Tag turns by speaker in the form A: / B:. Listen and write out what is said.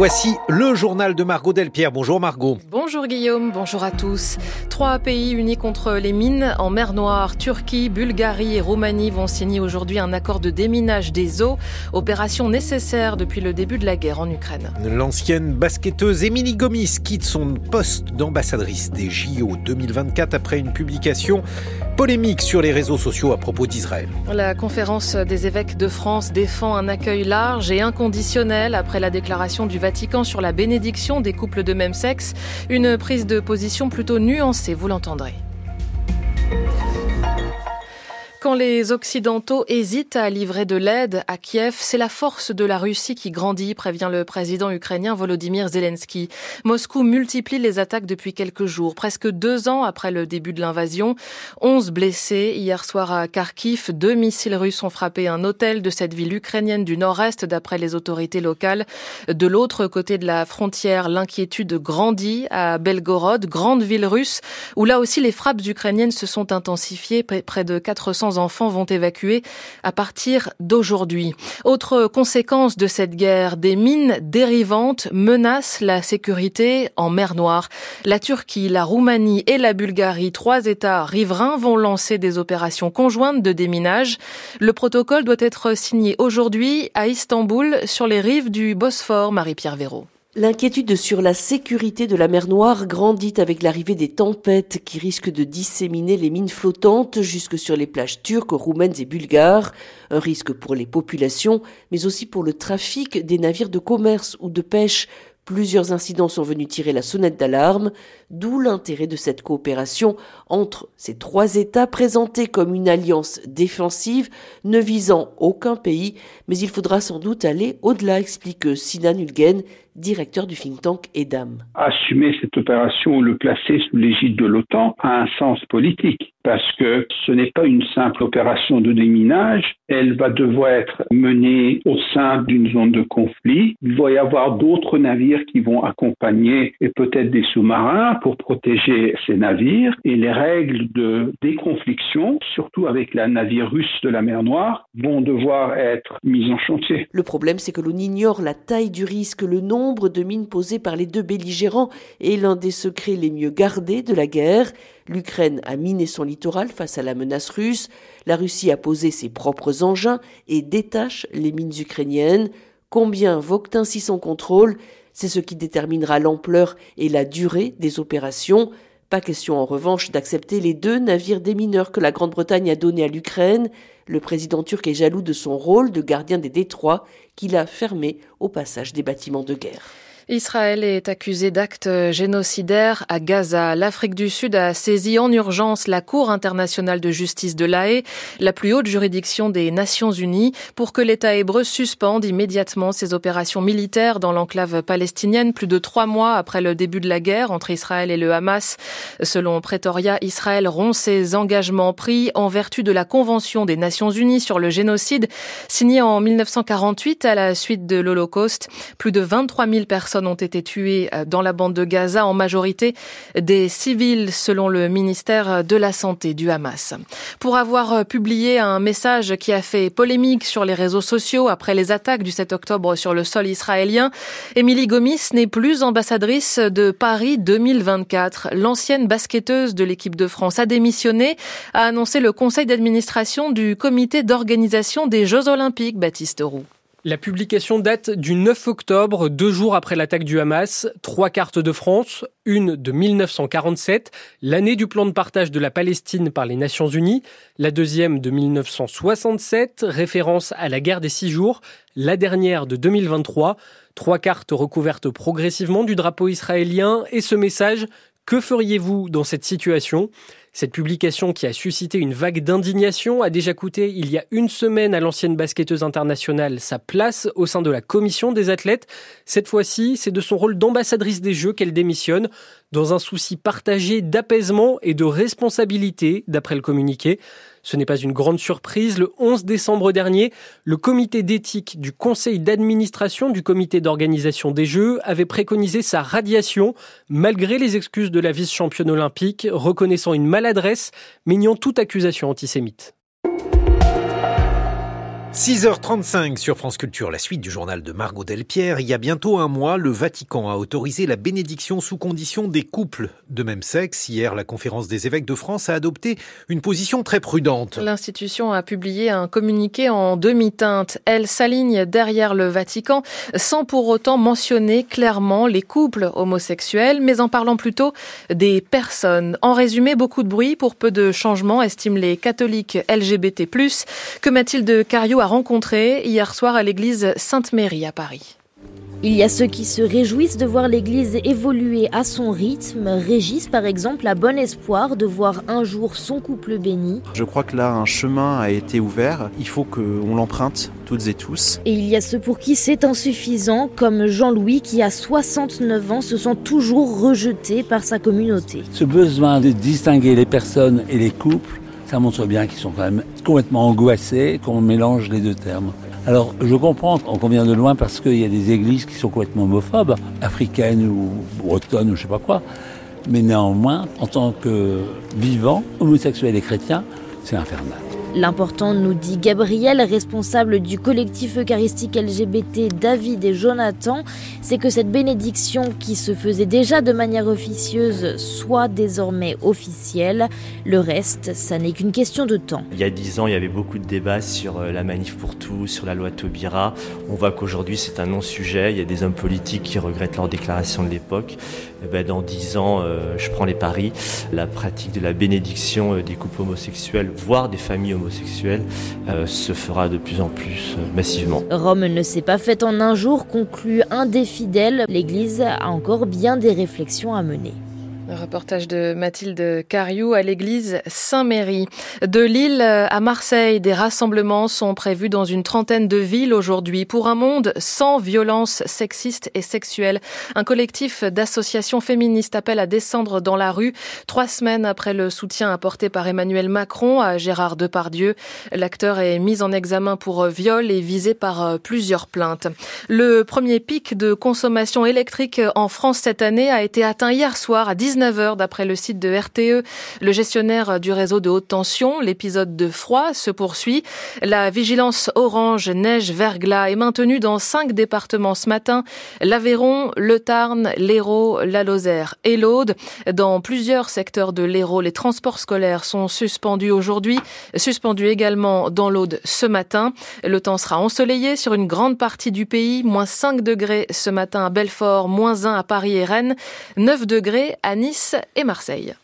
A: voici le journal de Margot Delpierre. Bonjour Margot.
B: Bonjour Guillaume, bonjour à tous. Trois pays unis contre les mines en mer Noire, Turquie, Bulgarie et Roumanie vont signer aujourd'hui un accord de déminage des eaux, opération nécessaire depuis le début de la guerre en Ukraine.
A: L'ancienne basketteuse Émilie Gomis quitte son poste d'ambassadrice des JO 2024 après une publication polémique sur les réseaux sociaux à propos d'Israël.
B: La conférence des évêques de France défend un accueil large et inconditionnel après la déclaration du Vatican sur la bénédiction des couples de même sexe. Une prise de position plutôt nuancée, vous l'entendrez. Quand les Occidentaux hésitent à livrer de l'aide à Kiev, c'est la force de la Russie qui grandit, prévient le président ukrainien Volodymyr Zelensky. Moscou multiplie les attaques depuis quelques jours, presque deux ans après le début de l'invasion. Onze blessés. Hier soir à Kharkiv, deux missiles russes ont frappé un hôtel de cette ville ukrainienne du nord-est, d'après les autorités locales. De l'autre côté de la frontière, l'inquiétude grandit à Belgorod, grande ville russe, où là aussi les frappes ukrainiennes se sont intensifiées. Près de 400 enfants vont évacuer à partir d'aujourd'hui. Autre conséquence de cette guerre, des mines dérivantes menacent la sécurité en mer Noire. La Turquie, la Roumanie et la Bulgarie, trois États riverains, vont lancer des opérations conjointes de déminage. Le protocole doit être signé aujourd'hui à Istanbul sur les rives du Bosphore, Marie-Pierre Véraud.
C: L'inquiétude sur la sécurité de la mer Noire grandit avec l'arrivée des tempêtes qui risquent de disséminer les mines flottantes jusque sur les plages turques, roumaines et bulgares. Un risque pour les populations, mais aussi pour le trafic des navires de commerce ou de pêche Plusieurs incidents sont venus tirer la sonnette d'alarme, d'où l'intérêt de cette coopération entre ces trois États présentés comme une alliance défensive ne visant aucun pays, mais il faudra sans doute aller au-delà, explique Sinan Ulgen, directeur du think tank EDAM.
D: Assumer cette opération ou le placer sous l'égide de l'OTAN a un sens politique parce que ce n'est pas une simple opération de déminage, elle va devoir être menée au sein d'une zone de conflit. Il va y avoir d'autres navires qui vont accompagner et peut-être des sous-marins pour protéger ces navires et les règles de déconfliction, surtout avec la navire russe de la mer Noire, vont devoir être mises en chantier.
C: Le problème, c'est que l'on ignore la taille du risque, le nombre de mines posées par les deux belligérants est l'un des secrets les mieux gardés de la guerre. L'Ukraine a miné son littoral face à la menace russe, la Russie a posé ses propres engins et détache les mines ukrainiennes. Combien vogue ainsi son contrôle? C'est ce qui déterminera l'ampleur et la durée des opérations. Pas question en revanche d'accepter les deux navires démineurs que la Grande-Bretagne a donnés à l'Ukraine. Le président turc est jaloux de son rôle de gardien des détroits qu'il a fermé au passage des bâtiments de guerre.
B: Israël est accusé d'actes génocidaires à Gaza. L'Afrique du Sud a saisi en urgence la Cour internationale de justice de l'AE, la plus haute juridiction des Nations Unies, pour que l'État hébreu suspende immédiatement ses opérations militaires dans l'enclave palestinienne plus de trois mois après le début de la guerre entre Israël et le Hamas. Selon Pretoria, Israël rompt ses engagements pris en vertu de la Convention des Nations Unies sur le génocide signée en 1948 à la suite de l'Holocauste. Plus de 23 000 personnes ont été tués euh, dans la bande de Gaza, en majorité des civils, selon le ministère de la Santé du Hamas. Pour avoir euh, publié un message qui a fait polémique sur les réseaux sociaux après les attaques du 7 octobre sur le sol israélien, Émilie Gomis n'est plus ambassadrice de Paris 2024. L'ancienne basketteuse de l'équipe de France a démissionné, a annoncé le conseil d'administration du comité d'organisation des Jeux Olympiques, Baptiste Roux.
E: La publication date du 9 octobre, deux jours après l'attaque du Hamas. Trois cartes de France, une de 1947, l'année du plan de partage de la Palestine par les Nations Unies, la deuxième de 1967, référence à la guerre des six jours, la dernière de 2023. Trois cartes recouvertes progressivement du drapeau israélien et ce message que feriez-vous dans cette situation? Cette publication qui a suscité une vague d'indignation a déjà coûté il y a une semaine à l'ancienne basketteuse internationale sa place au sein de la commission des athlètes. Cette fois-ci, c'est de son rôle d'ambassadrice des Jeux qu'elle démissionne dans un souci partagé d'apaisement et de responsabilité, d'après le communiqué. Ce n'est pas une grande surprise. Le 11 décembre dernier, le comité d'éthique du conseil d'administration du comité d'organisation des Jeux avait préconisé sa radiation, malgré les excuses de la vice-championne olympique, reconnaissant une maladresse, mais niant toute accusation antisémite.
A: 6h35 sur France Culture, la suite du journal de Margot Delpierre. Il y a bientôt un mois, le Vatican a autorisé la bénédiction sous condition des couples de même sexe. Hier, la conférence des évêques de France a adopté une position très prudente.
B: L'institution a publié un communiqué en demi-teinte. Elle s'aligne derrière le Vatican sans pour autant mentionner clairement les couples homosexuels, mais en parlant plutôt des personnes. En résumé, beaucoup de bruit pour peu de changements, estiment les catholiques LGBT+. Que Mathilde Cario a rencontré hier soir à l'église Sainte-Mérie à Paris.
F: Il y a ceux qui se réjouissent de voir l'Église évoluer à son rythme. Régis, par exemple, a bon espoir de voir un jour son couple béni.
G: Je crois que là, un chemin a été ouvert. Il faut qu'on l'emprunte, toutes et tous.
F: Et il y a ceux pour qui c'est insuffisant, comme Jean-Louis, qui a 69 ans, se sent toujours rejeté par sa communauté.
H: Ce besoin de distinguer les personnes et les couples, ça montre bien qu'ils sont quand même complètement angoissés, qu'on mélange les deux termes. Alors je comprends qu'on convient de loin parce qu'il y a des églises qui sont complètement homophobes, africaines ou bretonnes ou je sais pas quoi. Mais néanmoins, en tant que vivant, homosexuel et chrétien, c'est infernal.
F: L'important, nous dit Gabriel, responsable du collectif eucharistique LGBT David et Jonathan, c'est que cette bénédiction qui se faisait déjà de manière officieuse soit désormais officielle. Le reste, ça n'est qu'une question de temps.
I: Il y a dix ans, il y avait beaucoup de débats sur euh, la manif pour tous, sur la loi Taubira. On voit qu'aujourd'hui, c'est un non-sujet. Il y a des hommes politiques qui regrettent leur déclaration de l'époque. Eh ben, dans dix ans, euh, je prends les paris, la pratique de la bénédiction euh, des couples homosexuels, voire des familles homosexuelles, euh, se fera de plus en plus massivement.
F: Rome ne s'est pas faite en un jour, conclut un des fidèles. L'Église a encore bien des réflexions à mener.
B: Reportage de Mathilde Cariou à l'église Saint-Méry. De Lille à Marseille, des rassemblements sont prévus dans une trentaine de villes aujourd'hui pour un monde sans violence sexiste et sexuelle. Un collectif d'associations féministes appelle à descendre dans la rue trois semaines après le soutien apporté par Emmanuel Macron à Gérard Depardieu. L'acteur est mis en examen pour viol et visé par plusieurs plaintes. Le premier pic de consommation électrique en France cette année a été atteint hier soir à 19 19h d'après le site de RTE, le gestionnaire du réseau de haute tension. L'épisode de froid se poursuit. La vigilance orange, neige, verglas est maintenue dans cinq départements ce matin. L'Aveyron, le Tarn, l'Hérault, la Lozère et l'Aude. Dans plusieurs secteurs de l'Hérault, les transports scolaires sont suspendus aujourd'hui. Suspendus également dans l'Aude ce matin. Le temps sera ensoleillé sur une grande partie du pays. Moins 5 degrés ce matin à Belfort, moins 1 à Paris et Rennes, 9 degrés à Et Marseille.